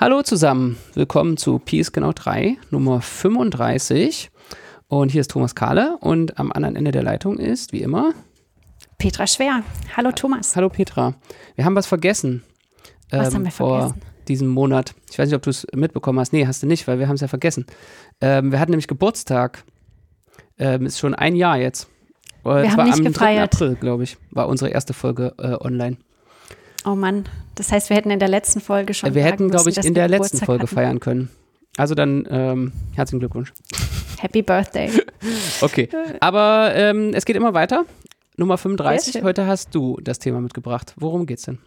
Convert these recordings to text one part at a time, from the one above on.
Hallo zusammen, willkommen zu Peace Genau 3, Nummer 35. Und hier ist Thomas Kahle und am anderen Ende der Leitung ist, wie immer, Petra Schwer. Hallo Thomas. Hallo Petra. Wir haben was vergessen. Was ähm, haben wir vor vergessen? diesem Monat. Ich weiß nicht, ob du es mitbekommen hast. Nee, hast du nicht, weil wir haben es ja vergessen. Ähm, wir hatten nämlich Geburtstag. Ähm, ist schon ein Jahr jetzt. Äh, wir haben nicht am gefeiert. 3. April, glaube ich, war unsere erste Folge äh, online. Oh Mann, das heißt, wir hätten in der letzten Folge schon. Wir hätten, glaube ich, in der letzten Folge hatten. feiern können. Also dann ähm, herzlichen Glückwunsch. Happy Birthday. okay, aber ähm, es geht immer weiter. Nummer 35. Heute hast du das Thema mitgebracht. Worum geht's denn?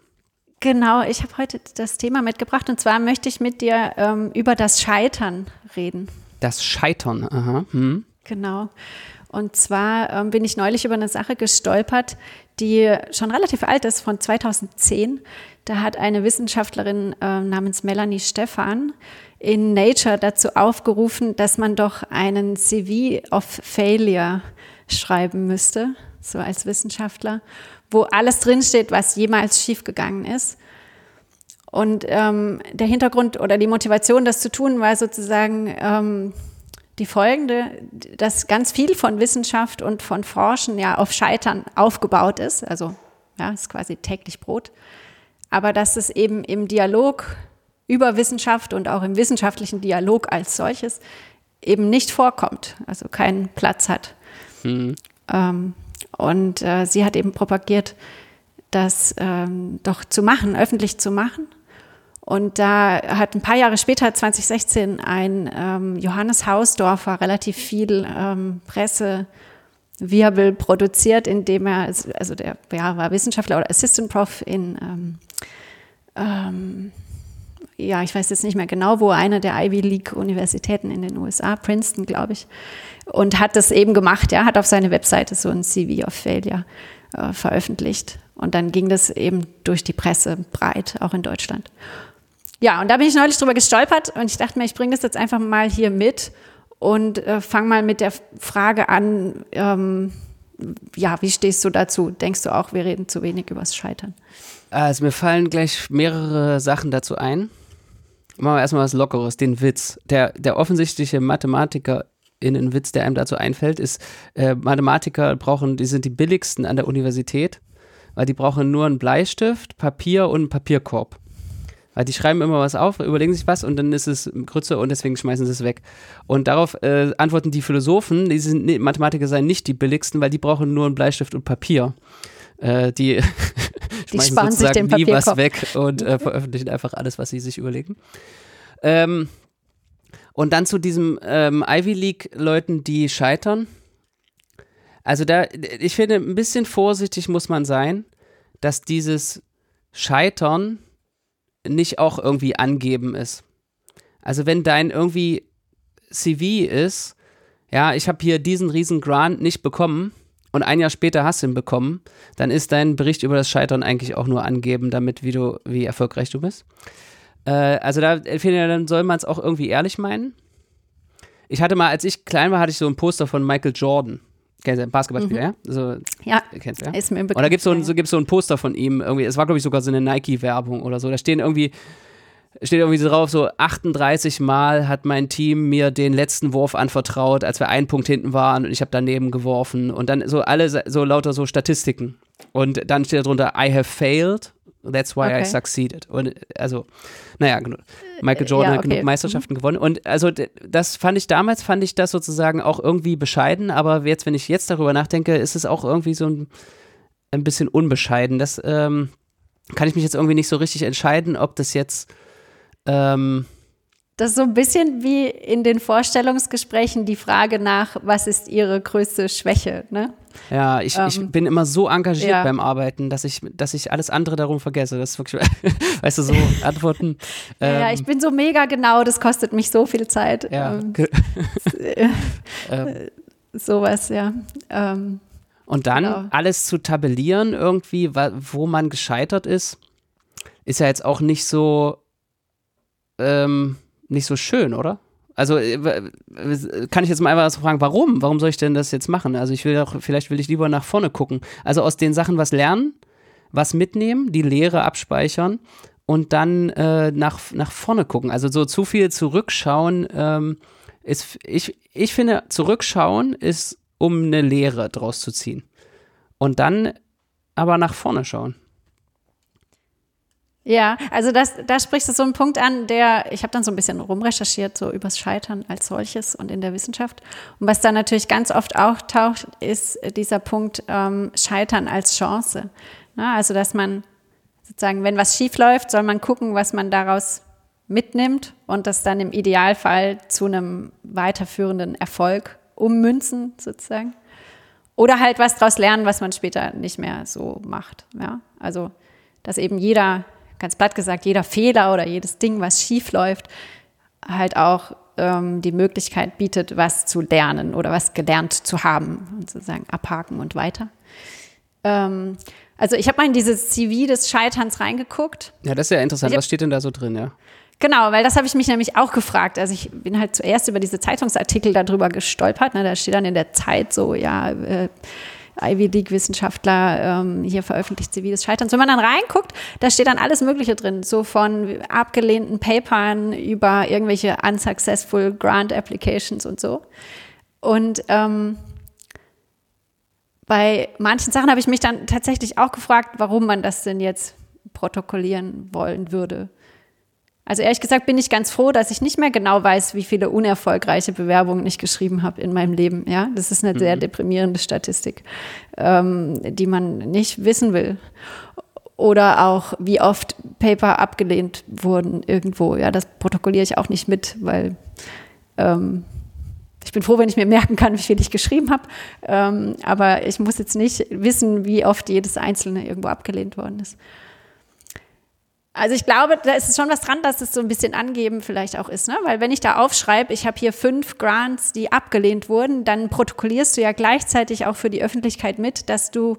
Genau, ich habe heute das Thema mitgebracht und zwar möchte ich mit dir ähm, über das Scheitern reden. Das Scheitern, aha. Hm. Genau. Und zwar ähm, bin ich neulich über eine Sache gestolpert, die schon relativ alt ist, von 2010. Da hat eine Wissenschaftlerin äh, namens Melanie Stephan in Nature dazu aufgerufen, dass man doch einen CV of Failure schreiben müsste, so als Wissenschaftler, wo alles drinsteht, was jemals schiefgegangen ist. Und ähm, der Hintergrund oder die Motivation, das zu tun, war sozusagen ähm, die folgende, dass ganz viel von Wissenschaft und von Forschen ja auf Scheitern aufgebaut ist. Also ja, ist quasi täglich Brot. Aber dass es eben im Dialog über Wissenschaft und auch im wissenschaftlichen Dialog als solches eben nicht vorkommt, also keinen Platz hat. Mhm. Ähm, und äh, sie hat eben propagiert, das ähm, doch zu machen, öffentlich zu machen und da hat ein paar Jahre später, 2016, ein ähm, Johannes Hausdorfer relativ viel ähm, Pressewirbel produziert, indem er, also der ja, war Wissenschaftler oder Assistant Prof in, ähm, ähm, ja, ich weiß jetzt nicht mehr genau, wo, eine der Ivy League Universitäten in den USA, Princeton, glaube ich, und hat das eben gemacht, ja, hat auf seine Webseite so ein CV of Failure äh, veröffentlicht. Und dann ging das eben durch die Presse breit, auch in Deutschland. Ja, und da bin ich neulich drüber gestolpert und ich dachte mir, ich bringe das jetzt einfach mal hier mit und äh, fange mal mit der Frage an, ähm, ja, wie stehst du dazu? Denkst du auch, wir reden zu wenig übers Scheitern? Also mir fallen gleich mehrere Sachen dazu ein. Machen wir erstmal was Lockeres, den Witz. Der, der offensichtliche Mathematiker Witz, der einem dazu einfällt, ist, äh, Mathematiker brauchen, die sind die billigsten an der Universität, weil die brauchen nur einen Bleistift, Papier und einen Papierkorb. Weil die schreiben immer was auf, überlegen sich was und dann ist es Grütze und deswegen schmeißen sie es weg. Und darauf äh, antworten die Philosophen, die sind, nee, Mathematiker seien nicht die billigsten, weil die brauchen nur einen Bleistift und Papier. Äh, die, die sparen sich den nie was weg und äh, veröffentlichen einfach alles, was sie sich überlegen. Ähm, und dann zu diesem ähm, Ivy League-Leuten, die scheitern. Also da, ich finde, ein bisschen vorsichtig muss man sein, dass dieses Scheitern nicht auch irgendwie angeben ist. Also wenn dein irgendwie CV ist, ja, ich habe hier diesen riesen Grant nicht bekommen und ein Jahr später hast du ihn bekommen, dann ist dein Bericht über das Scheitern eigentlich auch nur angeben, damit wie du, wie erfolgreich du bist. Äh, also da finde dann soll man es auch irgendwie ehrlich meinen. Ich hatte mal, als ich klein war, hatte ich so ein Poster von Michael Jordan. Kennst du, Basketballspieler, mhm. ja? So, ja, kennst du, ja? ist mir bekannt. Und da gibt es so, ein, so, so ein Poster von ihm, irgendwie, es war, glaube ich, sogar so eine Nike-Werbung oder so. Da stehen irgendwie, steht irgendwie so drauf, so 38 Mal hat mein Team mir den letzten Wurf anvertraut, als wir einen Punkt hinten waren und ich habe daneben geworfen. Und dann so alle, so lauter so Statistiken. Und dann steht da drunter, I have failed That's why okay. I succeeded. Und also, naja, Michael Jordan ja, okay. hat genug Meisterschaften mhm. gewonnen. Und also das fand ich damals, fand ich das sozusagen auch irgendwie bescheiden, aber jetzt, wenn ich jetzt darüber nachdenke, ist es auch irgendwie so ein, ein bisschen unbescheiden. Das ähm, kann ich mich jetzt irgendwie nicht so richtig entscheiden, ob das jetzt ähm, das ist so ein bisschen wie in den Vorstellungsgesprächen die Frage nach, was ist Ihre größte Schwäche, ne? Ja, ich, ähm, ich bin immer so engagiert ja. beim Arbeiten, dass ich, dass ich alles andere darum vergesse. Das ist wirklich, weißt du, so Antworten. Ähm, ja, ich bin so mega genau, das kostet mich so viel Zeit. Ja. Ähm, ähm. sowas, ja. Ähm, Und dann genau. alles zu tabellieren irgendwie, wo man gescheitert ist, ist ja jetzt auch nicht so, ähm, nicht so schön, oder? Also äh, kann ich jetzt mal einfach so fragen, warum? Warum soll ich denn das jetzt machen? Also ich will doch, vielleicht will ich lieber nach vorne gucken. Also aus den Sachen was lernen, was mitnehmen, die Lehre abspeichern und dann äh, nach, nach vorne gucken. Also so zu viel zurückschauen ähm, ist, ich, ich finde, zurückschauen ist, um eine Lehre draus zu ziehen. Und dann aber nach vorne schauen. Ja, also das, da sprichst du so einen Punkt an, der, ich habe dann so ein bisschen rumrecherchiert, so übers Scheitern als solches und in der Wissenschaft. Und was da natürlich ganz oft auftaucht, ist dieser Punkt ähm, Scheitern als Chance. Na, also, dass man sozusagen, wenn was schief läuft, soll man gucken, was man daraus mitnimmt und das dann im Idealfall zu einem weiterführenden Erfolg ummünzen, sozusagen. Oder halt was daraus lernen, was man später nicht mehr so macht. Ja? Also, dass eben jeder ganz platt gesagt, jeder Fehler oder jedes Ding, was schief läuft, halt auch ähm, die Möglichkeit bietet, was zu lernen oder was gelernt zu haben und sozusagen abhaken und weiter. Ähm, also ich habe mal in dieses CV des Scheiterns reingeguckt. Ja, das ist ja interessant. Was steht denn da so drin, ja? Genau, weil das habe ich mich nämlich auch gefragt. Also ich bin halt zuerst über diese Zeitungsartikel darüber gestolpert. Ne? Da steht dann in der Zeit so, ja, äh, Ivy League-Wissenschaftler ähm, hier veröffentlicht ziviles Scheitern. Wenn man dann reinguckt, da steht dann alles Mögliche drin, so von abgelehnten Papern über irgendwelche unsuccessful Grant Applications und so. Und ähm, bei manchen Sachen habe ich mich dann tatsächlich auch gefragt, warum man das denn jetzt protokollieren wollen würde. Also ehrlich gesagt bin ich ganz froh, dass ich nicht mehr genau weiß, wie viele unerfolgreiche Bewerbungen ich geschrieben habe in meinem Leben. Ja, das ist eine mhm. sehr deprimierende Statistik, ähm, die man nicht wissen will. Oder auch, wie oft Paper abgelehnt wurden irgendwo. Ja, das protokolliere ich auch nicht mit, weil ähm, ich bin froh, wenn ich mir merken kann, wie viel ich geschrieben habe. Ähm, aber ich muss jetzt nicht wissen, wie oft jedes einzelne irgendwo abgelehnt worden ist. Also ich glaube, da ist schon was dran, dass es so ein bisschen angeben vielleicht auch ist, ne? Weil wenn ich da aufschreibe, ich habe hier fünf Grants, die abgelehnt wurden, dann protokollierst du ja gleichzeitig auch für die Öffentlichkeit mit, dass du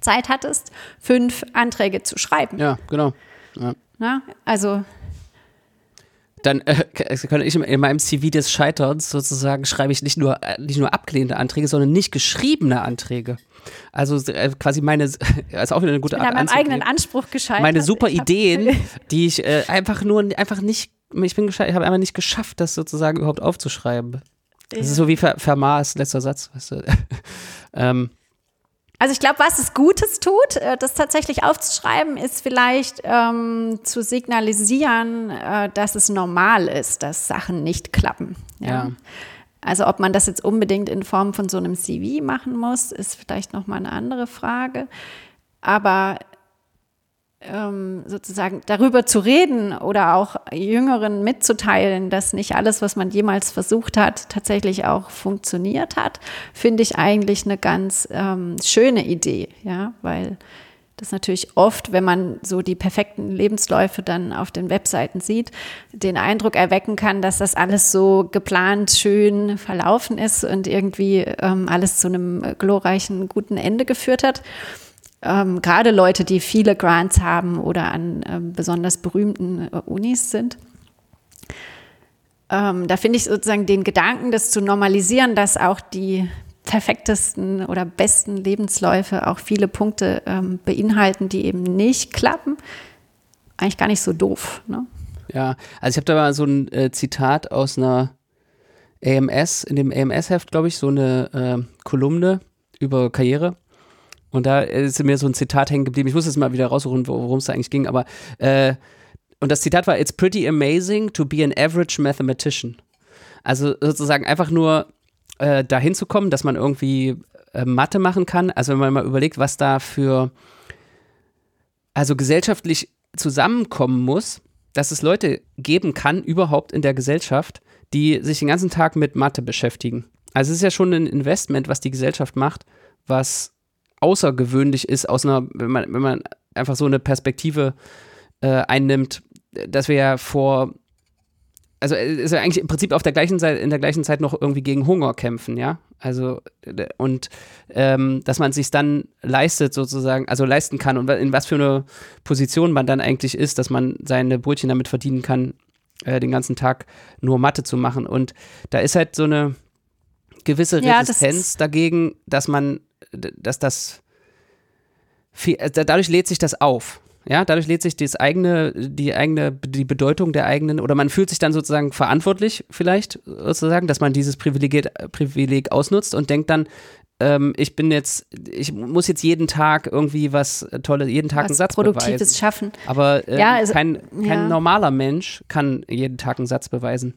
Zeit hattest, fünf Anträge zu schreiben. Ja, genau. Ja. Na, also dann äh, kann ich in meinem CV des Scheiterns sozusagen schreibe ich nicht nur, äh, nicht nur abgelehnte Anträge, sondern nicht geschriebene Anträge. Also äh, quasi meine, ist auch wieder eine gute Art. Mit meinem eigenen Anspruch gescheitert. Meine super Ideen, die ich äh, einfach nur, einfach nicht, ich bin gescheitert, ich habe einfach nicht geschafft, das sozusagen überhaupt aufzuschreiben. Das ist so wie Ver Vermaß, letzter Satz, weißt du. ähm, also ich glaube, was es Gutes tut, äh, das tatsächlich aufzuschreiben, ist vielleicht ähm, zu signalisieren, äh, dass es normal ist, dass Sachen nicht klappen. Ja. ja. Also ob man das jetzt unbedingt in Form von so einem CV machen muss, ist vielleicht nochmal eine andere Frage. Aber sozusagen darüber zu reden oder auch Jüngeren mitzuteilen, dass nicht alles, was man jemals versucht hat, tatsächlich auch funktioniert hat, finde ich eigentlich eine ganz ähm, schöne Idee, ja, weil das natürlich oft, wenn man so die perfekten Lebensläufe dann auf den Webseiten sieht, den Eindruck erwecken kann, dass das alles so geplant schön verlaufen ist und irgendwie ähm, alles zu einem glorreichen, guten Ende geführt hat. Ähm, Gerade Leute, die viele Grants haben oder an ähm, besonders berühmten äh, Unis sind. Ähm, da finde ich sozusagen den Gedanken, das zu normalisieren, dass auch die perfektesten oder besten Lebensläufe auch viele Punkte ähm, beinhalten, die eben nicht klappen, eigentlich gar nicht so doof. Ne? Ja, also ich habe da mal so ein äh, Zitat aus einer AMS, in dem AMS-Heft, glaube ich, so eine äh, Kolumne über Karriere. Und da ist mir so ein Zitat hängen geblieben. Ich muss jetzt mal wieder raussuchen, worum es da eigentlich ging, aber äh, und das Zitat war: It's pretty amazing to be an average mathematician. Also sozusagen einfach nur äh, dahin zu kommen, dass man irgendwie äh, Mathe machen kann. Also wenn man mal überlegt, was da für also gesellschaftlich zusammenkommen muss, dass es Leute geben kann, überhaupt in der Gesellschaft, die sich den ganzen Tag mit Mathe beschäftigen. Also es ist ja schon ein Investment, was die Gesellschaft macht, was außergewöhnlich ist, aus einer, wenn man, wenn man einfach so eine Perspektive äh, einnimmt, dass wir ja vor also ist ja eigentlich im Prinzip auf der gleichen Seite, in der gleichen Zeit noch irgendwie gegen Hunger kämpfen, ja. Also und ähm, dass man sich dann leistet sozusagen, also leisten kann und in was für eine Position man dann eigentlich ist, dass man seine Brötchen damit verdienen kann, äh, den ganzen Tag nur Mathe zu machen. Und da ist halt so eine gewisse Resistenz ja, das dagegen, dass man, dass das viel, äh, dadurch lädt sich das auf. Ja, dadurch lädt sich das eigene, die eigene, die Bedeutung der eigenen, oder man fühlt sich dann sozusagen verantwortlich, vielleicht sozusagen, dass man dieses Privileg, Privileg ausnutzt und denkt dann, ähm, ich bin jetzt, ich muss jetzt jeden Tag irgendwie was Tolles, jeden Tag Was einen Satz Produktives beweisen. schaffen. Aber äh, Ja, also- kein, kein ja. normaler Mensch kann jeden Tag einen Satz beweisen.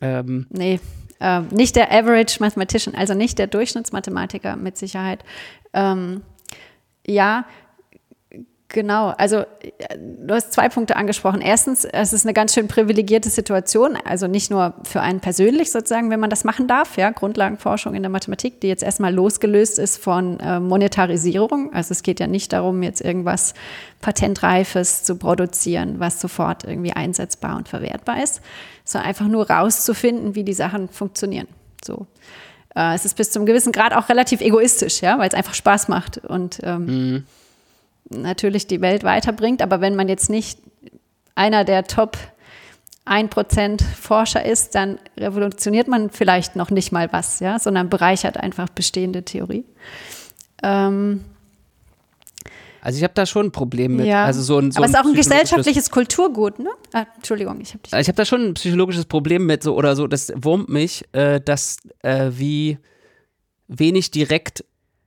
Ähm, Nee, äh, nicht der Average Mathematician, also nicht der Durchschnittsmathematiker mit Sicherheit. Ähm, ja, genau. Also äh, du hast zwei Punkte angesprochen. Erstens, es ist eine ganz schön privilegierte Situation, also nicht nur für einen persönlich sozusagen, wenn man das machen darf, ja, Grundlagenforschung in der Mathematik, die jetzt erstmal losgelöst ist von äh, Monetarisierung. Also es geht ja nicht darum, jetzt irgendwas Patentreifes zu produzieren, was sofort irgendwie einsetzbar und verwertbar ist, sondern einfach nur rauszufinden, wie die Sachen funktionieren. So. Äh, es ist bis zum gewissen Grad auch relativ egoistisch, ja, weil es einfach Spaß macht und ähm, natürlich die Welt weiterbringt. Aber wenn man jetzt nicht einer der Top 1% Forscher ist, dann revolutioniert man vielleicht noch nicht mal was, ja, sondern bereichert einfach bestehende Theorie. Ähm, also ich habe da schon ein Problem mit. ja. Also so ein, so Aber es ist auch ein gesellschaftliches Kulturgut, ne? Ah, Entschuldigung, ich habe dich. Ich habe da schon ein psychologisches Problem mit, so oder so, das wurmt mich, äh, dass äh, wie wenig direkt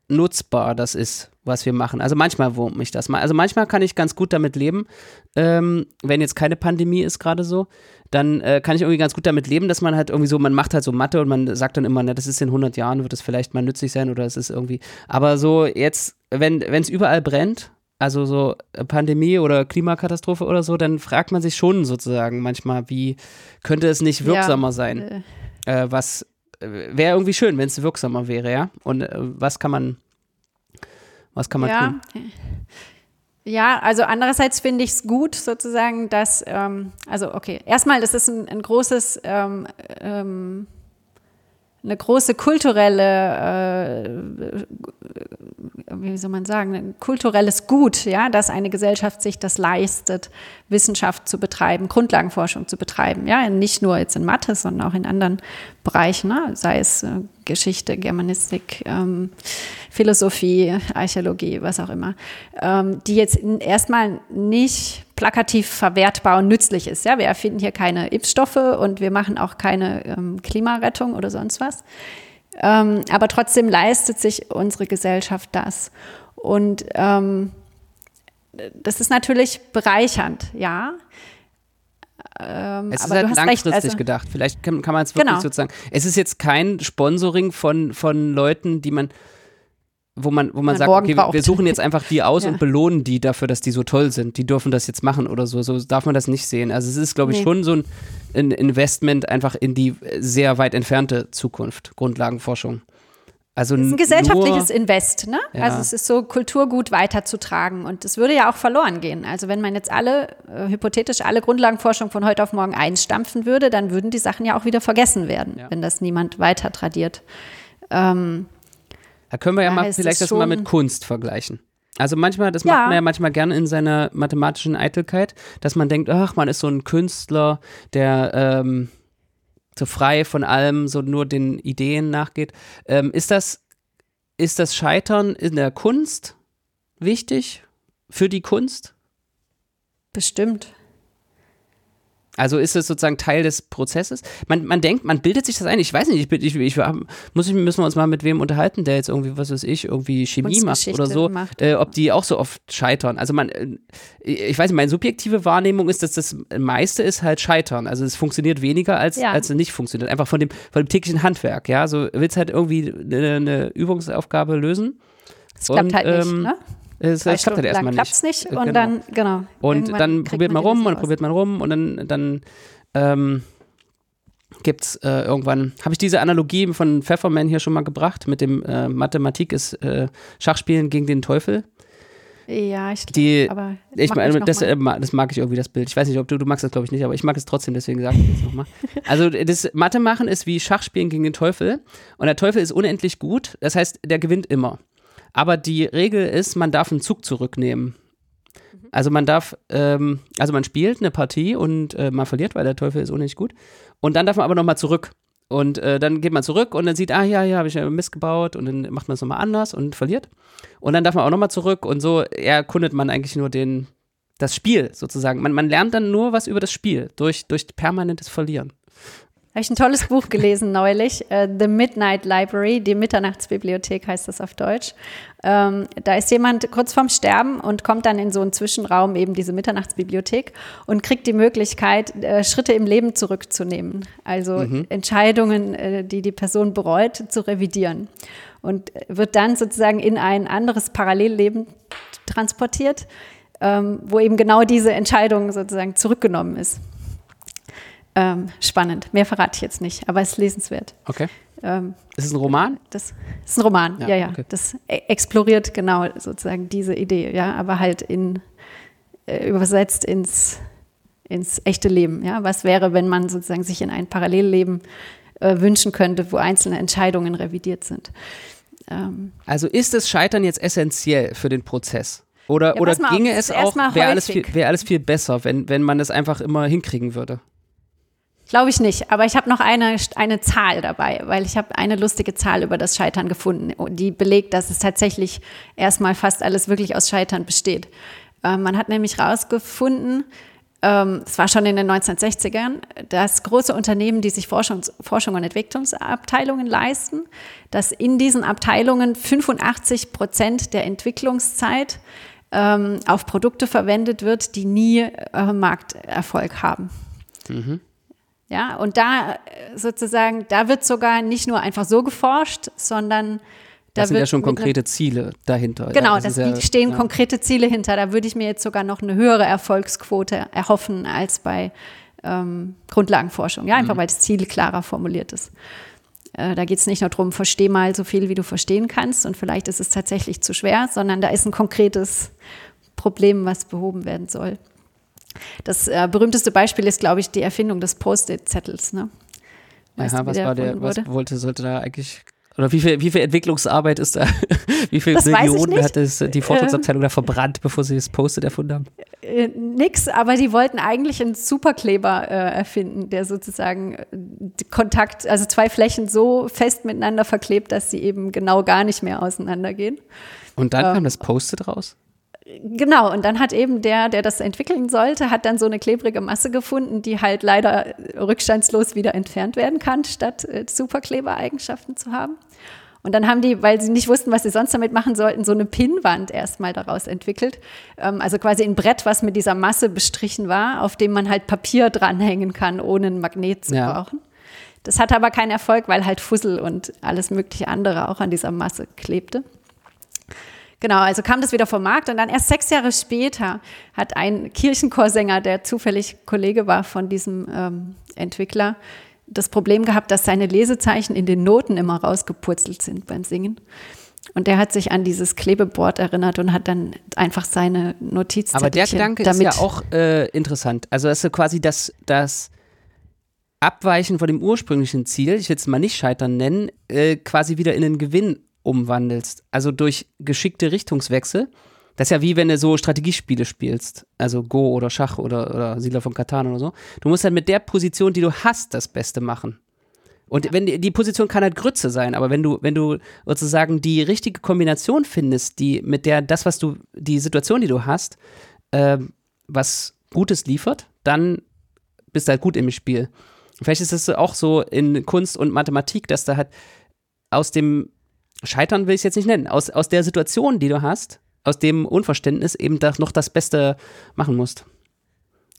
nutzbar das ist, was wir machen. Also manchmal wurmt mich das mal. Also manchmal kann ich ganz gut damit leben, ähm, wenn jetzt keine Pandemie ist gerade so, dann äh, kann ich irgendwie ganz gut damit leben, dass man halt irgendwie so, man macht halt so Mathe und man sagt dann immer, ne, das ist in 100 Jahren, wird es vielleicht mal nützlich sein oder es ist irgendwie, aber so jetzt, wenn es überall brennt, also so äh, Pandemie oder Klimakatastrophe oder so, dann fragt man sich schon sozusagen manchmal, wie könnte es nicht wirksamer sein? Äh, was äh, wäre irgendwie schön, wenn es wirksamer wäre, ja? Und äh, was kann man, was kann man ja. tun? Ja, also andererseits finde ich es gut sozusagen, dass, ähm, also okay, erstmal, das ist ein, ein großes, ähm, ähm, eine große kulturelle, äh, wie soll man sagen, ein kulturelles Gut, ja, dass eine Gesellschaft sich das leistet, Wissenschaft zu betreiben, Grundlagenforschung zu betreiben, ja, nicht nur jetzt in Mathe, sondern auch in anderen Bereichen, ne? sei es äh, Geschichte, Germanistik, ähm, Philosophie, Archäologie, was auch immer, ähm, die jetzt erstmal nicht plakativ verwertbar und nützlich ist. Ja, wir erfinden hier keine Impfstoffe und wir machen auch keine ähm, Klimarettung oder sonst was. Ähm, aber trotzdem leistet sich unsere Gesellschaft das. Und ähm, das ist natürlich bereichernd, ja. Ähm, Es ist aber halt langfristig recht, also, gedacht. Vielleicht kann, kann man es wirklich Genau. sozusagen. Es ist jetzt kein Sponsoring von, von Leuten, die man, wo man, wo man sagt, morgen okay, wir, braucht. wir suchen jetzt einfach die aus Ja. und belohnen die dafür, dass die so toll sind. Die dürfen das jetzt machen oder so. So darf man das nicht sehen. Also es ist, glaube ich, Nee. schon so ein, ein Investment einfach in die sehr weit entfernte Zukunft, Grundlagenforschung. Also Es ist ein gesellschaftliches nur, Invest, ne? Ja. Also es ist so Kulturgut weiterzutragen und es würde ja auch verloren gehen. Also wenn man jetzt alle, äh, hypothetisch alle Grundlagenforschung von heute auf morgen einstampfen würde, dann würden die Sachen ja auch wieder vergessen werden, Ja. wenn das niemand weiter tradiert. Ähm, Da können wir ja Daher mal vielleicht es das mal mit Kunst vergleichen. Also manchmal, das Ja. macht man ja manchmal gerne in seiner mathematischen Eitelkeit, dass man denkt, ach, man ist so ein Künstler, der ähm, so frei von allem, so nur den Ideen nachgeht. Ähm, ist das, ist das Scheitern in der Kunst wichtig für die Kunst? bestimmt. Also ist es sozusagen Teil des Prozesses? Man, man denkt, man bildet sich das ein. Ich weiß nicht, ich, ich, ich muss ich, müssen wir uns mal mit wem unterhalten, der jetzt irgendwie, was weiß ich, irgendwie Chemie macht oder so, macht. äh, ob die auch so oft scheitern. Also man, äh, ich weiß nicht, meine subjektive Wahrnehmung ist, dass das meiste ist halt Scheitern. Also es funktioniert weniger als, Ja. als es nicht funktioniert. Einfach von dem, von dem täglichen Handwerk, ja. So willst halt irgendwie eine, eine Übungsaufgabe lösen. Es klappt Und, halt nicht, ähm, ne? Es, Zwei es klappt halt erstmal lang klappt's nicht. nicht und genau. dann, genau. Und irgendwann dann probiert man rum und probiert man rum und dann, dann ähm, gibt's äh, irgendwann, habe ich diese Analogie von Pfefferman hier schon mal gebracht, mit dem äh, Mathematik ist äh, Schachspielen gegen den Teufel. Ja, ich Die, glaub, aber ich meine, das, äh, das mag ich irgendwie, das Bild. Ich weiß nicht, ob du, du magst das glaube ich nicht, aber ich mag es trotzdem, deswegen sage ich es nochmal. Also das Mathe machen ist wie Schachspielen gegen den Teufel und der Teufel ist unendlich gut, das heißt, der gewinnt immer. Aber die Regel ist, man darf einen Zug zurücknehmen. Also man darf, ähm, also man spielt eine Partie und äh, man verliert, weil der Teufel ist unendlich gut. Und dann darf man aber nochmal zurück. Und äh, dann geht man zurück und dann sieht, ah ja, ja, habe ich ja Mist gebaut und dann macht man es nochmal anders und verliert. Und dann darf man auch nochmal zurück und so erkundet man eigentlich nur den, das Spiel sozusagen. Man, man lernt dann nur was über das Spiel durch, durch permanentes Verlieren. Habe ich ein tolles Buch gelesen neulich, uh, The Midnight Library, die Mitternachtsbibliothek heißt das auf Deutsch. Ähm, da ist jemand kurz vorm Sterben und kommt dann in so einen Zwischenraum, eben diese Mitternachtsbibliothek, und kriegt die Möglichkeit, äh, Schritte im Leben zurückzunehmen. Also mhm. Entscheidungen, äh, die die Person bereut, zu revidieren. Und wird dann sozusagen in ein anderes Parallelleben transportiert, ähm, wo eben genau diese Entscheidung sozusagen zurückgenommen ist. Ähm, spannend. Mehr verrate ich jetzt nicht, aber es ist lesenswert. Okay. Ähm, ist es ein Roman? Das ist ein Roman, ja, ja. ja. Okay. Das e exploriert genau sozusagen diese Idee, ja, aber halt in, äh, übersetzt ins, ins echte Leben. Ja? Was wäre, wenn man sozusagen sich in ein Parallelleben äh, wünschen könnte, wo einzelne Entscheidungen revidiert sind? Ähm, also ist das Scheitern jetzt essentiell für den Prozess? Oder, ja, oder ginge auf, es auch, wäre alles, viel, wär alles viel besser, wenn, wenn man das einfach immer hinkriegen würde? Glaube ich nicht, aber ich habe noch eine, eine Zahl dabei, weil ich habe eine lustige Zahl über das Scheitern gefunden, die belegt, dass es tatsächlich erstmal fast alles wirklich aus Scheitern besteht. Ähm, man hat nämlich herausgefunden, ähm, es war schon in den 1960ern, dass große Unternehmen, die sich Forschungs Forschung und Entwicklungsabteilungen leisten, dass in diesen Abteilungen 85 Prozent der Entwicklungszeit ähm, auf Produkte verwendet wird, die nie äh, Markterfolg haben. Mhm. Ja, und da äh, sozusagen, da wird sogar nicht nur einfach so geforscht, sondern da das sind ja schon konkrete Ziele dahinter. Genau, ja, das das ja, stehen ja. konkrete Ziele hinter. Da würde ich mir jetzt sogar noch eine höhere Erfolgsquote erhoffen als bei ähm, Grundlagenforschung. Ja, einfach mhm. weil das Ziel klarer formuliert ist. Äh, da geht es nicht nur darum, versteh mal so viel, wie du verstehen kannst und vielleicht ist es tatsächlich zu schwer, sondern da ist ein konkretes Problem, was behoben werden soll. Das äh, berühmteste Beispiel ist, glaube ich, die Erfindung des Post-it-Zettels. Ne? Aha, was war der, was wollte, sollte da eigentlich oder wie viel, wie viel Entwicklungsarbeit ist da? wie viele Millionen hat es die Forschungsabteilung äh, da verbrannt, bevor sie das Post-it erfunden haben? Äh, nix, aber die wollten eigentlich einen Superkleber äh, erfinden, der sozusagen äh, Kontakt, also zwei Flächen so fest miteinander verklebt, dass sie eben genau gar nicht mehr auseinandergehen. Und dann ähm, kam das Post-it raus? Genau, und dann hat eben der, der das entwickeln sollte, hat dann so eine klebrige Masse gefunden, die halt leider rückstandslos wieder entfernt werden kann, statt äh, Superklebereigenschaften zu haben. Und dann haben die, weil sie nicht wussten, was sie sonst damit machen sollten, so eine Pinnwand erstmal daraus entwickelt. Ähm, also quasi ein Brett, was mit dieser Masse bestrichen war, auf dem man halt Papier dranhängen kann, ohne ein Magnet zu ja. brauchen. Das hatte aber keinen Erfolg, weil halt Fussel und alles mögliche andere auch an dieser Masse klebte. Genau, also kam das wieder vom Markt und dann erst sechs Jahre später hat ein Kirchenchorsänger, der zufällig Kollege war von diesem ähm, Entwickler, das Problem gehabt, dass seine Lesezeichen in den Noten immer rausgepurzelt sind beim Singen. Und der hat sich an dieses Klebeboard erinnert und hat dann einfach seine Notizen. Aber der Gedanke ist ja auch äh, interessant. Also, dass du quasi das, das Abweichen von dem ursprünglichen Ziel, ich will es mal nicht scheitern nennen, äh, quasi wieder in einen Gewinn umwandelst. Also durch geschickte Richtungswechsel. Das ist ja wie wenn du so Strategiespiele spielst, also Go oder Schach oder, oder Siedler von Katan oder so. Du musst halt mit der Position, die du hast, das Beste machen. Und wenn die, Position kann halt Grütze sein, aber wenn du, wenn du sozusagen die richtige Kombination findest, die mit der das, was du, die Situation, die du hast, äh, was Gutes liefert, dann bist du halt gut im Spiel. Vielleicht ist es auch so in Kunst und Mathematik, dass da halt aus dem Scheitern will ich es jetzt nicht nennen, aus, aus der Situation, die du hast, aus dem Unverständnis eben da noch das Beste machen musst.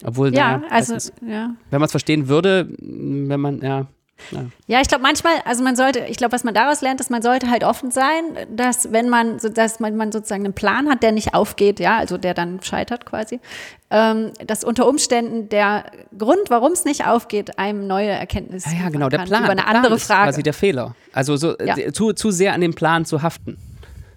Obwohl, ja, na, also, ja. wenn man es verstehen würde, wenn man, ja, ja, ja ich glaube manchmal, also man sollte, ich glaube, was man daraus lernt, ist, man sollte halt offen sein, dass wenn man, dass man, man sozusagen einen Plan hat, der nicht aufgeht, ja, also der dann scheitert quasi, ähm, dass unter Umständen der Grund, warum es nicht aufgeht, einem neue Erkenntnisse ja, ja, genau, der Plan, über eine andere Plan Frage. quasi der Fehler. Also so, ja. Zu, zu sehr an dem Plan zu haften.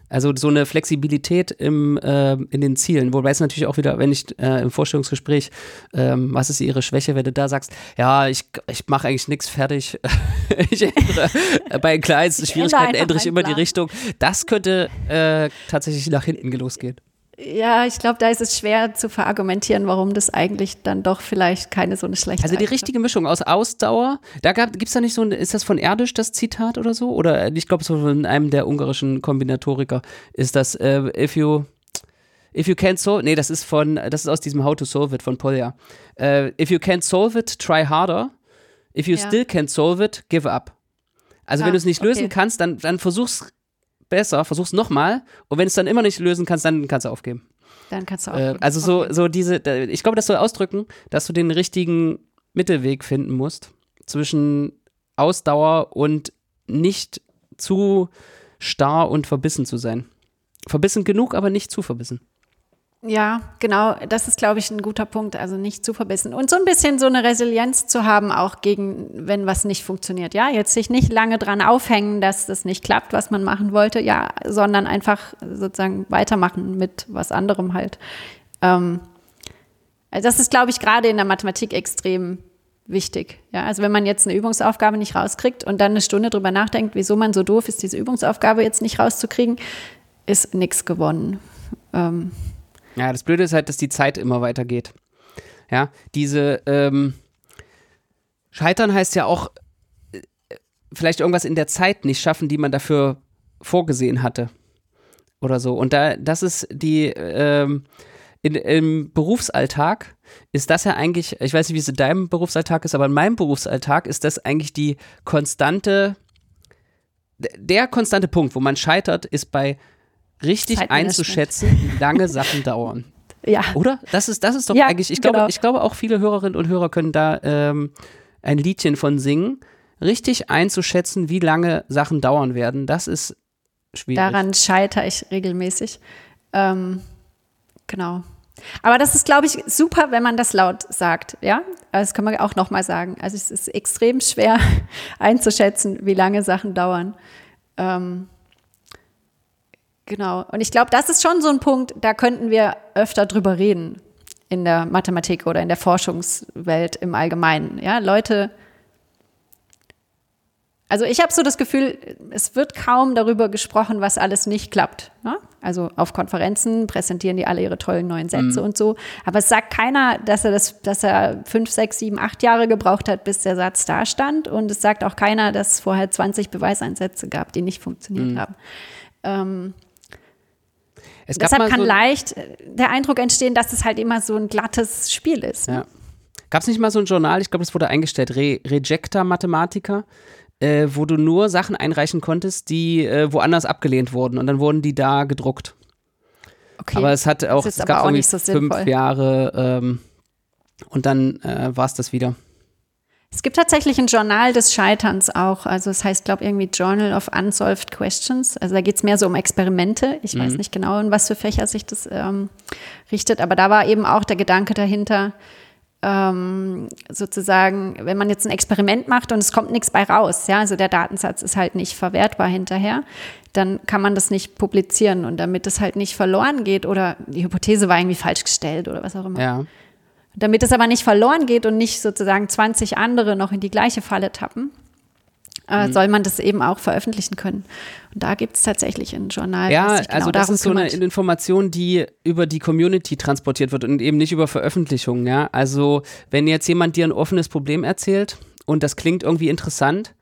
Also so eine Flexibilität im, äh, in den Zielen. Wobei es natürlich auch wieder, wenn ich äh, im Vorstellungsgespräch, ähm, was ist Ihre Schwäche, wenn du da sagst, ja, ich, ich mache eigentlich nichts fertig. ich ändere, bei kleinsten Schwierigkeiten ändere ich immer Plan. die Richtung. Das könnte äh, tatsächlich nach hinten losgehen. Ja, ich glaube, da ist es schwer zu verargumentieren, warum das eigentlich dann doch vielleicht keine so eine schlechte Also die richtige Mischung aus Ausdauer, da gibt es da nicht so ein, ist das von Erdisch das Zitat oder so? Oder ich glaube, so von einem der ungarischen Kombinatoriker ist das, äh, if you if you can't solve, nee, das ist von, das ist aus diesem How to Solve It von Polya. Uh, if you can't solve it, try harder. If you Ja. still can't solve it, give up. Also wenn Ah, du es nicht lösen okay. kannst, dann, dann versuch's besser, versuch's nochmal. Und wenn du es dann immer nicht lösen kannst, dann kannst du aufgeben. Dann kannst du auch. Äh, also so, so diese, ich glaube, das soll ausdrücken, dass du den richtigen Mittelweg finden musst zwischen Ausdauer und nicht zu starr und verbissen zu sein. Verbissen genug, aber nicht zu verbissen. Ja, genau. Das ist, glaube ich, ein guter Punkt. Also nicht zu verbissen. Und so ein bisschen so eine Resilienz zu haben, auch gegen, wenn was nicht funktioniert. Ja, jetzt sich nicht lange dran aufhängen, dass das nicht klappt, was man machen wollte. Ja, sondern einfach sozusagen weitermachen mit was anderem halt. Ähm, also das ist, glaube ich, gerade in der Mathematik extrem wichtig. Ja, also wenn man jetzt eine Übungsaufgabe nicht rauskriegt und dann eine Stunde drüber nachdenkt, wieso man so doof ist, diese Übungsaufgabe jetzt nicht rauszukriegen, ist nichts gewonnen. Ähm, Ja, das Blöde ist halt, dass die Zeit immer weitergeht. Ja, diese ähm, Scheitern heißt ja auch äh, vielleicht irgendwas in der Zeit nicht schaffen, die man dafür vorgesehen hatte. Oder so. Und da, das ist die, ähm, in, im Berufsalltag ist das ja eigentlich, ich weiß nicht, wie es in deinem Berufsalltag ist, aber in meinem Berufsalltag ist das eigentlich die konstante, der konstante Punkt, wo man scheitert, ist bei richtig einzuschätzen, wie lange Sachen dauern. ja. Oder? Das ist, das ist doch Ja, eigentlich, ich glaube, genau. ich glaube auch viele Hörerinnen und Hörer können da ähm, ein Liedchen von singen. Richtig einzuschätzen, wie lange Sachen dauern werden, das ist schwierig. Daran scheitere ich regelmäßig. Ähm, genau. Aber das ist, glaube ich, super, wenn man das laut sagt. Ja, Also das kann man auch noch mal sagen. Also es ist extrem schwer einzuschätzen, wie lange Sachen dauern. Ähm, genau. Und ich glaube, das ist schon so ein Punkt, da könnten wir öfter drüber reden in der Mathematik oder in der Forschungswelt im Allgemeinen. Ja, Leute also ich habe so das Gefühl, es wird kaum darüber gesprochen, was alles nicht klappt. Ne? Also auf Konferenzen präsentieren die alle ihre tollen neuen Sätze und so. Aber es sagt keiner, dass er das, dass er fünf, sechs, sieben, acht Jahre gebraucht hat, bis der Satz da stand. Und es sagt auch keiner, dass es vorher 20 Beweiseinsätze gab, die nicht funktioniert haben. Ähm, es deshalb kann so, leicht äh, der Eindruck entstehen, dass es halt immer so ein glattes Spiel ist. Ne? Ja. Gab es nicht mal so ein Journal, ich glaube, das wurde eingestellt, Re Rejecta Mathematiker, äh, wo du nur Sachen einreichen konntest, die äh, woanders abgelehnt wurden und dann wurden die da gedruckt. Okay. Aber es hat auch, es gab auch nicht so fünf sinnvoll. Jahre ähm, und dann äh, war es das wieder. Es gibt tatsächlich ein Journal des Scheiterns auch. Also es heißt, glaube ich, irgendwie Journal of Unsolved Questions. Also da geht es mehr so um Experimente. Ich weiß nicht genau, in was für Fächer sich das ähm, richtet. Aber da war eben auch der Gedanke dahinter, ähm, sozusagen, wenn man jetzt ein Experiment macht und es kommt nichts bei raus, ja, also der Datensatz ist halt nicht verwertbar hinterher, dann kann man das nicht publizieren. Und damit es halt nicht verloren geht oder die Hypothese war irgendwie falsch gestellt oder was auch immer. Ja. Damit es aber nicht verloren geht und nicht sozusagen 20 andere noch in die gleiche Falle tappen, äh, Mhm. soll man das eben auch veröffentlichen können. Und da gibt es tatsächlich ein Journal, Ja, genau also das ist so eine kümmert. Information, die über die Community transportiert wird und eben nicht über Veröffentlichungen, ja. Also wenn jetzt jemand dir ein offenes Problem erzählt und das klingt irgendwie interessant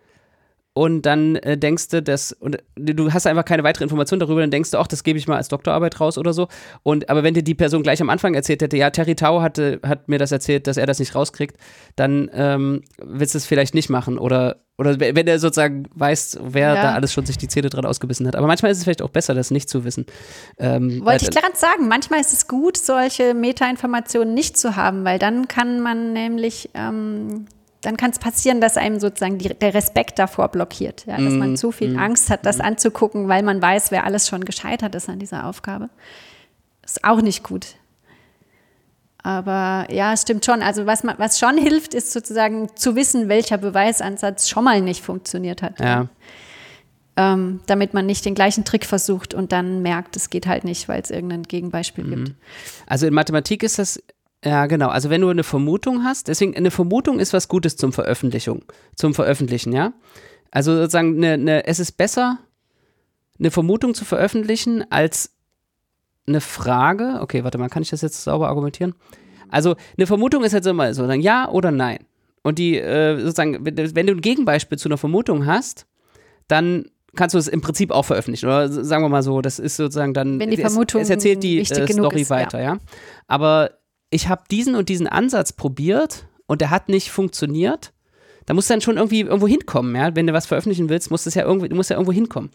und dann äh, denkst du, das und du hast einfach keine weitere Information darüber, dann denkst du, ach, das gebe ich mal als Doktorarbeit raus oder so. Und aber wenn dir die Person gleich am Anfang erzählt hätte, ja, Terry Tau hatte, hat mir das erzählt, dass er das nicht rauskriegt, dann ähm, willst du es vielleicht nicht machen oder oder wenn er sozusagen weiß, wer Ja. da alles schon sich die Zähne dran ausgebissen hat. Aber manchmal ist es vielleicht auch besser, das nicht zu wissen. Ähm, Wollte ich gerade sagen, manchmal ist es gut, solche Metainformationen nicht zu haben, weil dann kann man nämlich, ähm, dann kann es passieren, dass einem sozusagen die, der Respekt davor blockiert, ja? dass Mhm. man zu viel Angst hat, das anzugucken, weil man weiß, wer alles schon gescheitert ist an dieser Aufgabe. Ist auch nicht gut. Aber ja, es stimmt schon. Also was, man, was schon hilft, ist sozusagen zu wissen, welcher Beweisansatz schon mal nicht funktioniert hat. ja. Ähm, damit man nicht den gleichen Trick versucht und dann merkt, es geht halt nicht, weil es irgendein Gegenbeispiel Mhm. gibt. Also in Mathematik ist das, ja genau, also wenn du eine Vermutung hast, deswegen eine Vermutung ist was Gutes zum Veröffentlichung, zum Veröffentlichen, ja. Also sozusagen eine, eine, es ist besser, eine Vermutung zu veröffentlichen, als eine Frage. Okay, warte mal, kann ich das jetzt sauber argumentieren? Also eine Vermutung ist halt so mal so, dann ja oder nein. Und die, äh, sozusagen, wenn, du ein Gegenbeispiel zu einer Vermutung hast, dann kannst du es im Prinzip auch veröffentlichen. Oder sagen wir mal so, das ist sozusagen dann. Wenn die Vermutung es, es erzählt die äh, Story ist, weiter, ja. Aber ich habe diesen und diesen Ansatz probiert und der hat nicht funktioniert. Da musst du dann schon irgendwie irgendwo hinkommen, ja. Wenn du was veröffentlichen willst, musst du ja irgendwie, du musst ja irgendwo hinkommen.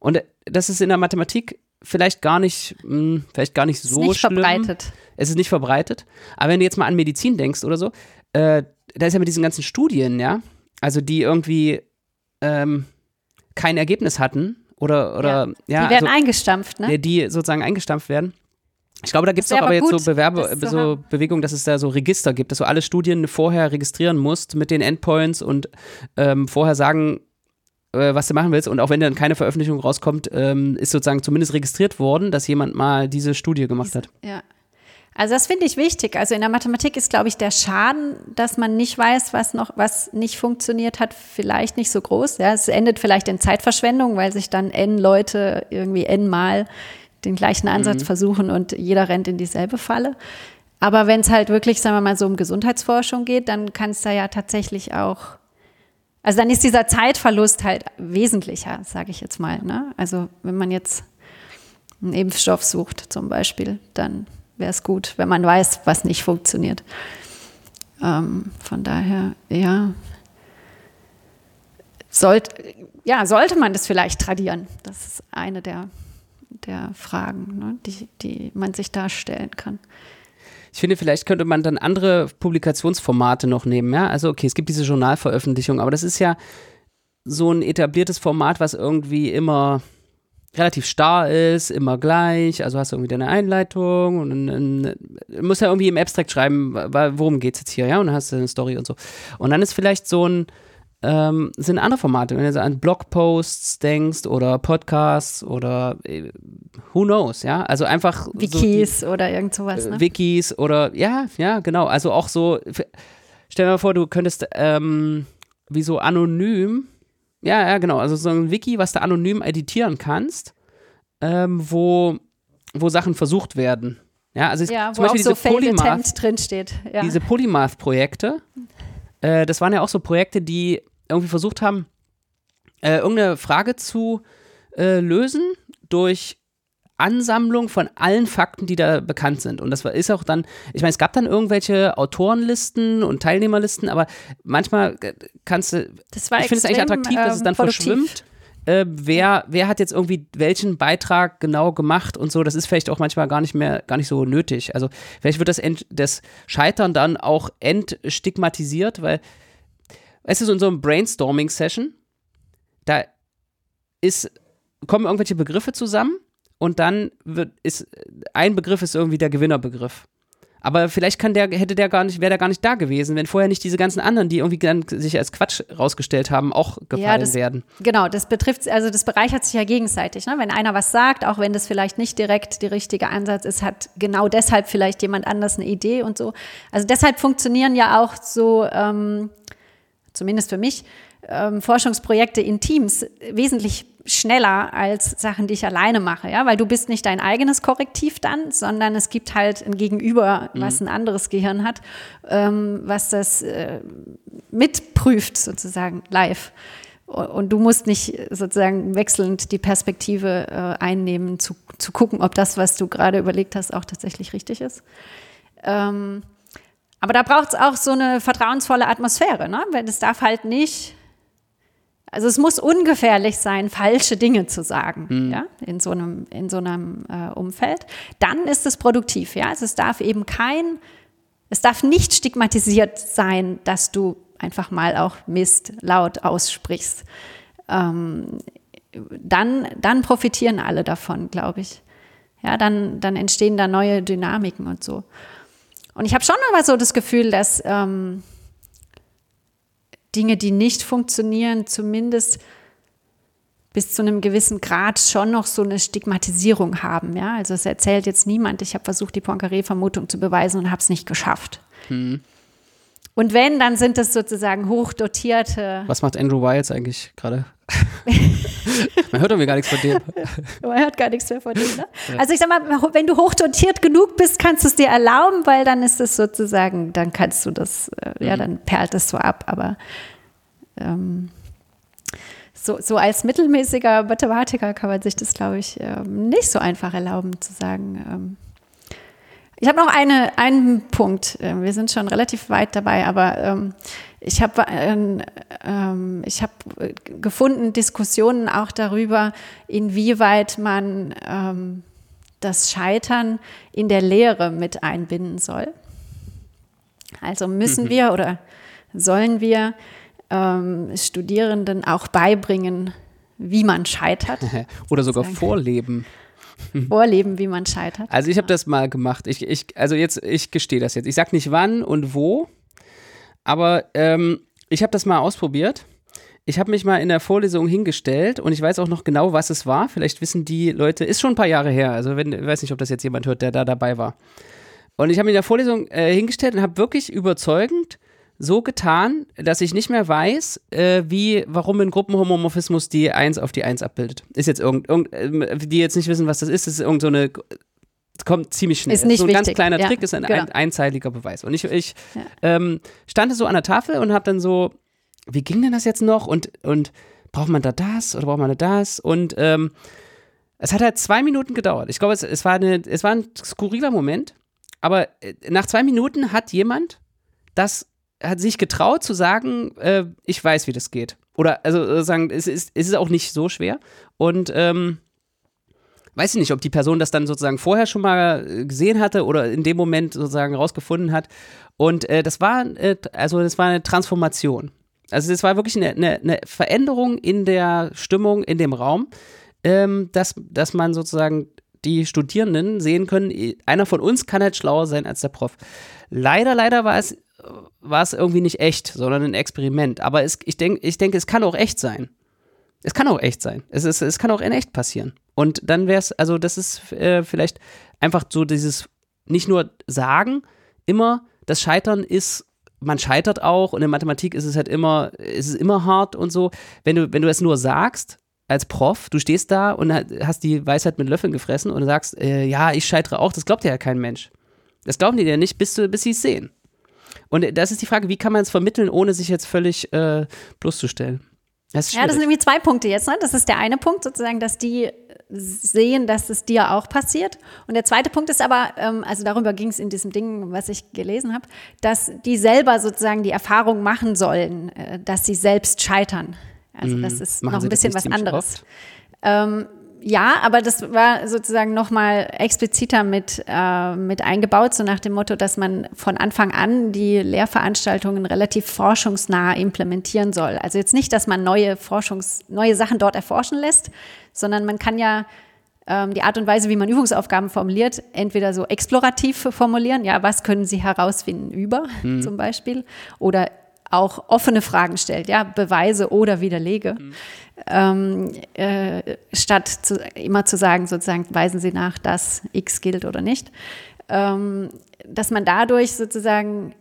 Und das ist in der Mathematik vielleicht gar nicht, mh, vielleicht gar nicht so ist nicht schlimm. verbreitet. Es ist nicht verbreitet. Aber wenn du jetzt mal an Medizin denkst oder so, äh, da ist ja mit diesen ganzen Studien, ja, also die irgendwie ähm, kein Ergebnis hatten oder, oder ja, die werden also, eingestampft, ne? die sozusagen eingestampft werden. Ich glaube, da gibt es doch aber jetzt so gut, Bewerbe, das zu so. Bewegungen, dass es da so Register gibt, dass du alle Studien vorher registrieren musst mit den Endpoints und ähm, vorher sagen, äh, was du machen willst. Und auch wenn dann keine Veröffentlichung rauskommt, ähm, ist sozusagen zumindest registriert worden, dass jemand mal diese Studie gemacht hat. Ja. Also das finde ich wichtig. Also in der Mathematik ist, glaube ich, der Schaden, dass man nicht weiß, was noch, was nicht funktioniert hat, vielleicht nicht so groß. Ja, es endet vielleicht in Zeitverschwendung, weil sich dann n Leute irgendwie n mal den gleichen Ansatz versuchen und jeder rennt in dieselbe Falle. Aber wenn es halt wirklich, sagen wir mal, so um Gesundheitsforschung geht, dann kann es da ja tatsächlich auch, also dann ist dieser Zeitverlust halt wesentlicher, sage ich jetzt mal. Ne? Also wenn man jetzt einen Impfstoff sucht zum Beispiel, dann wäre es gut, wenn man weiß, was nicht funktioniert. Ähm, von daher, ja, sollt, ja, sollte man das vielleicht tradieren? Das ist eine der, der Fragen, ne, die, die man sich da stellen kann. Ich finde, vielleicht könnte man dann andere Publikationsformate noch nehmen, ja. Also, okay, es gibt diese Journalveröffentlichung, aber das ist ja so ein etabliertes Format, was irgendwie immer relativ starr ist, immer gleich. Also hast du irgendwie deine Einleitung und dann du musst ja irgendwie im Abstract schreiben, worum geht es jetzt hier, ja, und dann hast du eine Story und so. Und dann ist vielleicht so ein, ähm, sind andere Formate, wenn du so an Blogposts denkst oder Podcasts oder äh, who knows, ja. Also einfach so die- Wikis oder irgend sowas. äh, Ne? Wikis oder ja, ja, genau. Also auch so, stell dir mal vor, du könntest ähm, wie so anonym, ja, ja, genau, also so ein Wiki, was du anonym editieren kannst, ähm, wo, wo Sachen versucht werden. Ja, also Ja, zum Beispiel so diese Failed Polymath, drinsteht. Ja. diese Polymath-Projekte, äh, das waren ja auch so Projekte, die irgendwie versucht haben, äh, irgendeine Frage zu äh, lösen durch Ansammlung von allen Fakten, die da bekannt sind. Und das war, ist auch dann, ich meine, es gab dann irgendwelche Autorenlisten und Teilnehmerlisten, aber manchmal äh, kannst du, das war ich finde es eigentlich attraktiv, dass es ähm, dann produktiv. verschwimmt. Äh, wer, wer hat jetzt irgendwie welchen Beitrag genau gemacht und so, das ist vielleicht auch manchmal gar nicht mehr, gar nicht so nötig. Also vielleicht wird das, Ent, das Scheitern dann auch entstigmatisiert, weil, du, so in so einem Brainstorming-Session, da ist, kommen irgendwelche Begriffe zusammen und dann wird, ist, ein Begriff ist irgendwie der Gewinnerbegriff. Aber vielleicht kann der, hätte der gar nicht, wäre der gar nicht da gewesen, wenn vorher nicht diese ganzen anderen, die irgendwie dann sich als Quatsch rausgestellt haben, auch gefallen das- werden. Genau, das betrifft, also das bereichert sich ja gegenseitig. Ne? Wenn einer was sagt, auch wenn das vielleicht nicht direkt der richtige Ansatz ist, hat genau deshalb vielleicht jemand anders eine Idee und so. Also deshalb funktionieren ja auch so, ähm, zumindest für mich, ähm, Forschungsprojekte in Teams wesentlich schneller als Sachen, die ich alleine mache, ja, weil du bist nicht dein eigenes Korrektiv dann, sondern es gibt halt ein Gegenüber, was ein anderes Gehirn hat, ähm, was das äh, mitprüft sozusagen live. Und du musst nicht sozusagen wechselnd die Perspektive äh, einnehmen, zu, zu gucken, ob das, was du gerade überlegt hast, auch tatsächlich richtig ist. Ähm, aber da braucht es auch so eine vertrauensvolle Atmosphäre, ne? Weil es darf halt nicht, also es muss ungefährlich sein, falsche Dinge zu sagen, ja, in so einem, in so einem äh, Umfeld. Dann ist es produktiv, ja. Also es darf eben kein, es darf nicht stigmatisiert sein, dass du einfach mal auch Mist laut aussprichst. Ähm, dann, dann profitieren alle davon, glaube ich. Ja, dann, dann entstehen da neue Dynamiken und so. Und ich habe schon aber so das Gefühl, dass ähm, Dinge, die nicht funktionieren, zumindest bis zu einem gewissen Grad schon noch so eine Stigmatisierung haben. Ja? Also es erzählt jetzt niemand, ich habe versucht, die Poincaré-Vermutung zu beweisen und habe es nicht geschafft. Und wenn, dann sind es sozusagen hochdotierte, Was macht Andrew Wiles eigentlich gerade? Man hört irgendwie gar nichts von dem. man hört gar nichts mehr von dem. Ne? Also ich sag mal, wenn du hochdotiert genug bist, kannst du es dir erlauben, weil dann ist es sozusagen, dann kannst du das, äh, ja, dann perlt es so ab, aber ähm, so, so als mittelmäßiger Mathematiker kann man sich das, glaube ich, ähm, nicht so einfach erlauben zu sagen. Ähm. Ich habe noch eine, einen Punkt. Ähm, wir sind schon relativ weit dabei, aber ich habe ähm, ich hab gefunden Diskussionen auch darüber, inwieweit man ähm, das Scheitern in der Lehre mit einbinden soll. Also müssen mhm. wir oder sollen wir ähm, Studierenden auch beibringen, wie man scheitert. Oder sogar vorleben. Vorleben, wie man scheitert. Also ich habe das mal gemacht. Ich, ich, also jetzt, ich gestehe das jetzt. Ich sage nicht wann und wo, aber ähm, ich habe das mal ausprobiert. Ich habe mich mal in der Vorlesung hingestellt und ich weiß auch noch genau, was es war. Vielleicht wissen die Leute, ist schon ein paar Jahre her. Also wenn, ich weiß nicht, ob das jetzt jemand hört, der da dabei war. Und ich habe mich in der Vorlesung äh, hingestellt und habe wirklich überzeugend so getan, dass ich nicht mehr weiß, äh, wie, warum ein Gruppenhomomorphismus die 1 auf die 1 abbildet. Ist jetzt irgend, irgend äh, die jetzt nicht wissen, was das ist, ist irgend so eine kommt ziemlich schnell. Ist nicht so ein wichtig. ganz kleiner ja, Trick, ist ein, genau. ein einzeiliger Beweis. Und ich, ich ja. ähm, stand so an der Tafel und habe dann so, wie ging denn das jetzt noch? Und, und braucht man da das oder braucht man da das? Und ähm, es hat halt zwei Minuten gedauert. Ich glaube, es, es, war eine, es war ein skurriler Moment, aber äh, nach zwei Minuten hat jemand das hat sich getraut zu sagen, äh, ich weiß, wie das geht. Oder also äh, sagen, es ist, es ist auch nicht so schwer. Und ähm, weiß ich nicht, ob die Person das dann sozusagen vorher schon mal äh, gesehen hatte oder in dem Moment sozusagen rausgefunden hat. Und äh, das war, äh, also das war eine Transformation. Also es war wirklich eine, eine, eine, Veränderung in der Stimmung, in dem Raum, ähm, dass, dass man sozusagen die Studierenden sehen können, einer von uns kann halt schlauer sein als der Prof. Leider, leider war es war es irgendwie nicht echt, sondern ein Experiment. Aber es, ich denke, ich denk, es kann auch echt sein. Es kann auch echt sein. Es, ist, es kann auch in echt passieren. Und dann wäre es, also das ist äh, vielleicht einfach so dieses, nicht nur sagen, immer, das Scheitern ist, man scheitert auch und in Mathematik ist es halt immer, ist es immer hart und so. Wenn du, wenn du es nur sagst, als Prof, du stehst da und hast die Weisheit mit Löffeln gefressen und sagst, äh, ja, ich scheitere auch, das glaubt ja kein Mensch. Das glauben die dir nicht, bis, bis sie es sehen. Und das ist die Frage, wie kann man es vermitteln, ohne sich jetzt völlig äh, bloßzustellen? Das ja, das sind irgendwie zwei Punkte jetzt. Ne? Das ist der eine Punkt sozusagen, dass die sehen, dass es dir auch passiert. Und der zweite Punkt ist aber, ähm, also darüber ging es in diesem Ding, was ich gelesen habe, dass die selber sozusagen die Erfahrung machen sollen, äh, dass sie selbst scheitern. Also das mhm. ist Machen noch ein bisschen was anderes. Ähm, ja, aber das war sozusagen nochmal expliziter mit, äh, mit eingebaut, so nach dem Motto, dass man von Anfang an die Lehrveranstaltungen relativ forschungsnah implementieren soll. Also jetzt nicht, dass man neue Forschungs-, neue Sachen dort erforschen lässt, sondern man kann ja ähm, die Art und Weise, wie man Übungsaufgaben formuliert, entweder so explorativ formulieren, ja, was können Sie herausfinden über mhm. zum Beispiel, oder auch offene Fragen stellt, ja, beweise oder widerlege, mhm. ähm, äh, statt zu, immer zu sagen, sozusagen, weisen Sie nach, dass X gilt oder nicht. Ähm, dass man dadurch sozusagen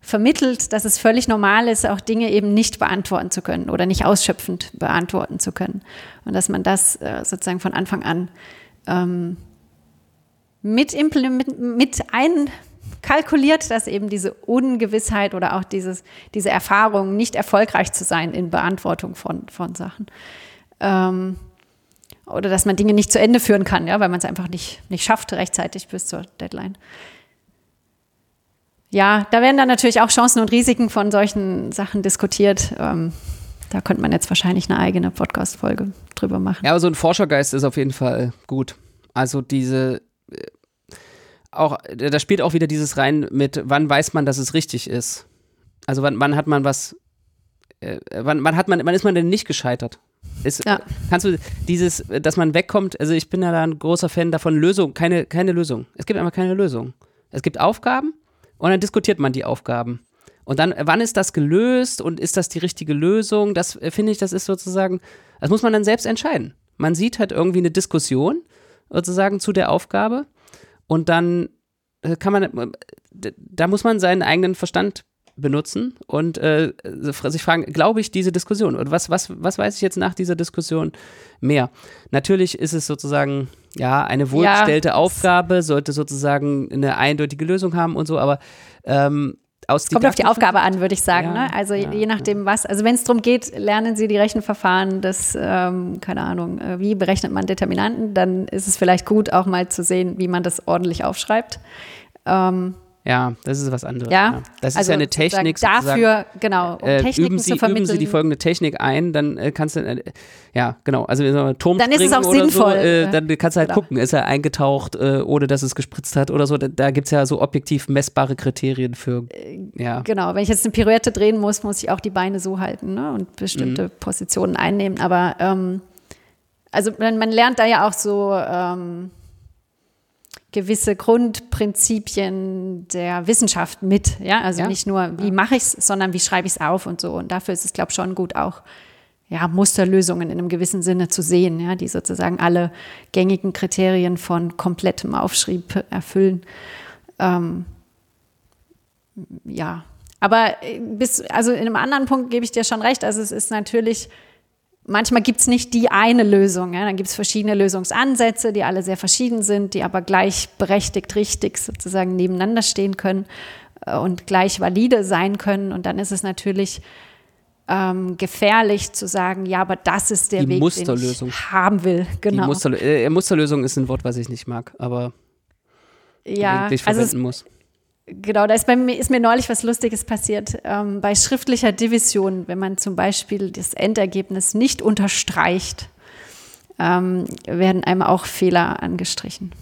vermittelt, dass es völlig normal ist, auch Dinge eben nicht beantworten zu können oder nicht ausschöpfend beantworten zu können. Und dass man das äh, sozusagen von Anfang an ähm, mit, mit, mit ein, kalkuliert, dass eben diese Ungewissheit oder auch dieses, diese Erfahrung, nicht erfolgreich zu sein in Beantwortung von, von Sachen. Ähm, oder dass man Dinge nicht zu Ende führen kann, ja, weil man es einfach nicht, nicht schafft rechtzeitig bis zur Deadline. Ja, da werden dann natürlich auch Chancen und Risiken von solchen Sachen diskutiert. Ähm, da könnte man jetzt wahrscheinlich eine eigene Podcast-Folge drüber machen. Ja, aber so ein Forschergeist ist auf jeden Fall gut. Also diese auch, da spielt auch wieder dieses rein mit, wann weiß man, dass es richtig ist. Also wann, wann hat man was, äh, wann, wann hat man, wann ist man denn nicht gescheitert? Ist, ja. Kannst du dieses, dass man wegkommt, also ich bin ja da ein großer Fan davon, Lösung, keine, keine Lösung. Es gibt einfach keine Lösung. Es gibt Aufgaben und dann diskutiert man die Aufgaben. Und dann, wann ist das gelöst und ist das die richtige Lösung? Das äh, finde ich, das ist sozusagen, das muss man dann selbst entscheiden. Man sieht halt irgendwie eine Diskussion sozusagen zu der Aufgabe und dann äh, kann man, äh, da muss man seinen eigenen Verstand benutzen und äh, sich fragen, glaube ich diese Diskussion oder was, was, was weiß ich jetzt nach dieser Diskussion mehr? Natürlich ist es sozusagen, ja, eine wohlgestellte ja. Aufgabe, sollte sozusagen eine eindeutige Lösung haben und so, aber ähm, aus Kommt auf die Aufgabe an, würde ich sagen. Ja, ne? Also ja, je nachdem was. Also wenn es darum geht, lernen Sie die Rechenverfahren des, ähm, keine Ahnung, äh, wie berechnet man Determinanten, dann ist es vielleicht gut, auch mal zu sehen, wie man das ordentlich aufschreibt. Ähm, Ja, das ist was anderes. ja, Das ist also ja eine Technik. sozusagen, Dafür, genau, um äh, Techniken üben, Sie, zu vermitteln. üben Sie die folgende Technik ein, dann äh, kannst du, äh, ja, genau, also wenn du Turm Dann ist es auch sinnvoll, so, äh, äh, dann kannst du halt genau. gucken, ist er eingetaucht, äh, ohne dass es gespritzt hat oder so. Da, da gibt es ja so objektiv messbare Kriterien für, ja. Genau, wenn ich jetzt eine Pirouette drehen muss, muss ich auch die Beine so halten ne? und bestimmte Mhm. Positionen einnehmen. Aber ähm, also man, man lernt da ja auch so ähm, gewisse Grundprinzipien der Wissenschaft mit. Ja, also Ja. nicht nur, wie mache ich es, sondern wie schreibe ich es auf und so. Und dafür ist es, glaube ich, schon gut, auch ja, Musterlösungen in einem gewissen Sinne zu sehen, ja, die sozusagen alle gängigen Kriterien von komplettem Aufschrieb erfüllen. Ähm, ja, aber äh, bis, also in einem anderen Punkt gebe ich dir schon recht. Also es ist natürlich, manchmal gibt es nicht die eine Lösung. Ja? Dann gibt es verschiedene Lösungsansätze, die alle sehr verschieden sind, die aber gleichberechtigt richtig sozusagen nebeneinander stehen können äh, und gleich valide sein können. Und dann ist es natürlich ähm, gefährlich zu sagen, ja, aber das ist der Die Weg, den ich haben will. Genau. Die Musterlö äh, Musterlösung ist ein Wort, was ich nicht mag, aber ja, eigentlich also es, verwenden muss. Genau, da ist, bei mir, ist mir neulich was Lustiges passiert. Ähm, bei schriftlicher Division, wenn man zum Beispiel das Endergebnis nicht unterstreicht, ähm, werden einem auch Fehler angestrichen.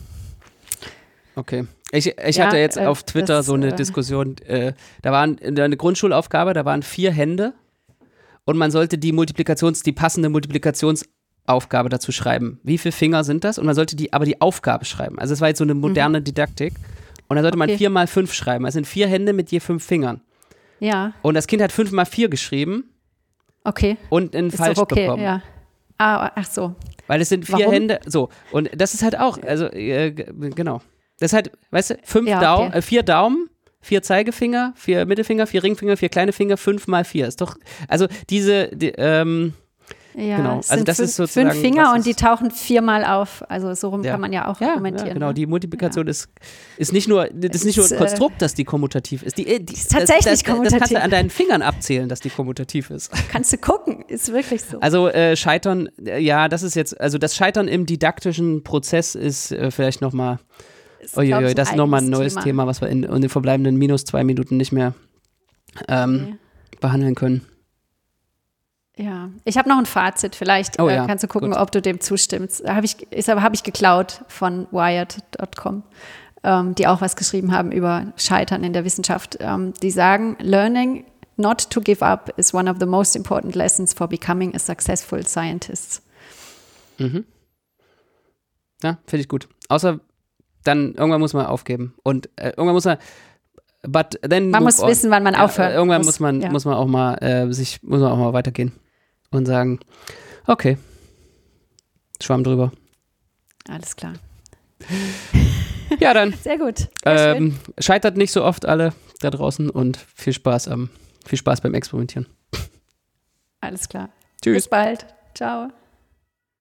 Okay. Ich, ich Ja, hatte jetzt äh, auf Twitter das, so eine äh, Diskussion, äh, da waren eine Grundschulaufgabe, da waren vier Hände und man sollte die Multiplikations, die passende Multiplikationsaufgabe dazu schreiben. Wie viele Finger sind das? Und man sollte die, aber die Aufgabe schreiben. Also es war jetzt so eine moderne Didaktik. Und da sollte man. Okay. vier mal fünf schreiben. Das sind vier Hände mit je fünf Fingern. Ja, Und das Kind hat fünf mal vier geschrieben okay. und einen Ist falsch okay, bekommen. ja. Ah, ach so. Weil es sind vier Warum? Hände, so. Und das ist halt auch, also, äh, genau. Das ist halt, weißt du, fünf Ja, Dau okay. äh, vier Daumen, vier Zeigefinger, vier Mittelfinger, vier Ringfinger, vier kleine Finger, fünf mal vier. Ist doch, also diese, die, ähm, Ja, Genau, also sind das fünf, ist sozusagen, fünf Finger und die tauchen viermal auf. Also so rum Ja. kann man ja auch ja, argumentieren. ja, genau, ne? die Multiplikation ist, ist nicht nur, das ist nicht nur ein äh, Konstrukt, dass die kommutativ ist. Die, äh, die, ist tatsächlich das, das, Das kannst kommutativ. du an deinen Fingern abzählen, dass die kommutativ ist. Kannst du gucken, ist wirklich so. Also äh, Scheitern, äh, ja, das ist jetzt, also das Scheitern im didaktischen Prozess ist äh, vielleicht nochmal, Ist, uiuiui, das ist nochmal ein neues Thema. was wir in, in den verbleibenden minus zwei Minuten nicht mehr ähm, Nee. behandeln können. Ja, ich habe noch ein Fazit. Vielleicht Oh äh, ja, kannst du gucken, gut. ob du dem zustimmst. Habe ich, ist aber habe ich geklaut von Wired.com, ähm, die auch was geschrieben haben über Scheitern in der Wissenschaft. Ähm, die sagen, Learning not to give up is one of the most important lessons for becoming a successful scientist. Ja, finde ich gut. Außer dann irgendwann muss man aufgeben und äh, irgendwann muss man but then Man muss on. wissen, wann man aufhört. Irgendwann muss. muss man ja. muss man auch mal äh, sich muss man auch mal weitergehen und sagen, okay, Schwamm drüber. Alles klar. Ja, dann Sehr gut. Sehr ähm, scheitert nicht so oft alle da draußen und viel Spaß am viel Spaß beim Experimentieren. Alles klar. Tschüss. Bis bald. Ciao.